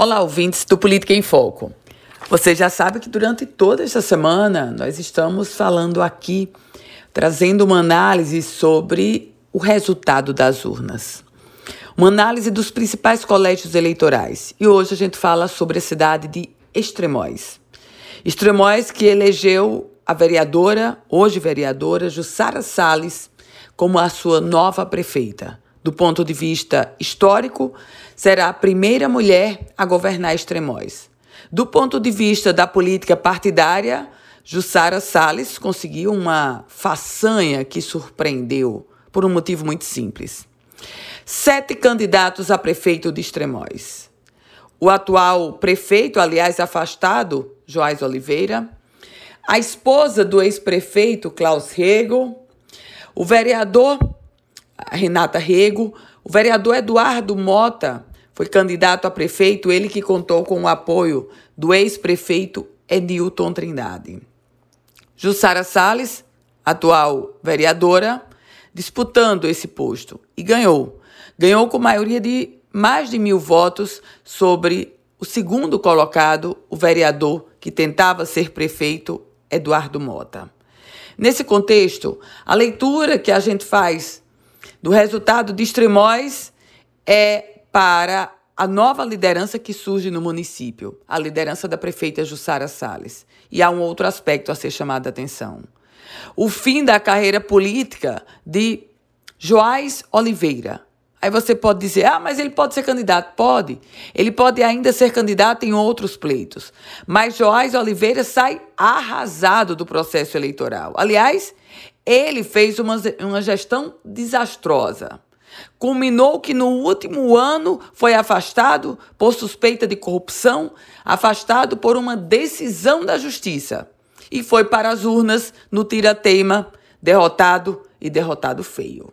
Olá, ouvintes do Política em Foco. Você já sabe que durante toda esta semana nós estamos falando aqui, trazendo uma análise sobre o resultado das urnas. Uma análise dos principais colégios eleitorais. E hoje a gente fala sobre a cidade de Extremóis. Extremóis que elegeu a vereadora, hoje vereadora, Jussara Salles, como a sua nova prefeita. Do ponto de vista histórico, será a primeira mulher a governar Extremóis. Do ponto de vista da política partidária, Jussara Salles conseguiu uma façanha que surpreendeu por um motivo muito simples. Sete candidatos a prefeito de Extremóis. O atual prefeito, aliás, afastado, Joás Oliveira, a esposa do ex-prefeito Klaus Rego, o vereador Renata Rego, o vereador Eduardo Mota foi candidato a prefeito, ele que contou com o apoio do ex-prefeito Edilton Trindade. Jussara Salles, atual vereadora, disputando esse posto e ganhou. Ganhou com maioria de mais de mil votos sobre o segundo colocado, o vereador que tentava ser prefeito, Eduardo Mota. Nesse contexto, a leitura que a gente faz do resultado de Extremóis é para a nova liderança que surge no município, a liderança da prefeita Jussara Salles. E há um outro aspecto a ser chamado a atenção. O fim da carreira política de Joás Oliveira. Aí você pode dizer, ah, mas ele pode ser candidato. Pode. Ele pode ainda ser candidato em outros pleitos. Mas Joás Oliveira sai arrasado do processo eleitoral. Aliás, ele fez uma, uma gestão desastrosa. Culminou que no último ano foi afastado por suspeita de corrupção, afastado por uma decisão da justiça. E foi para as urnas no tira-teima, derrotado e derrotado feio.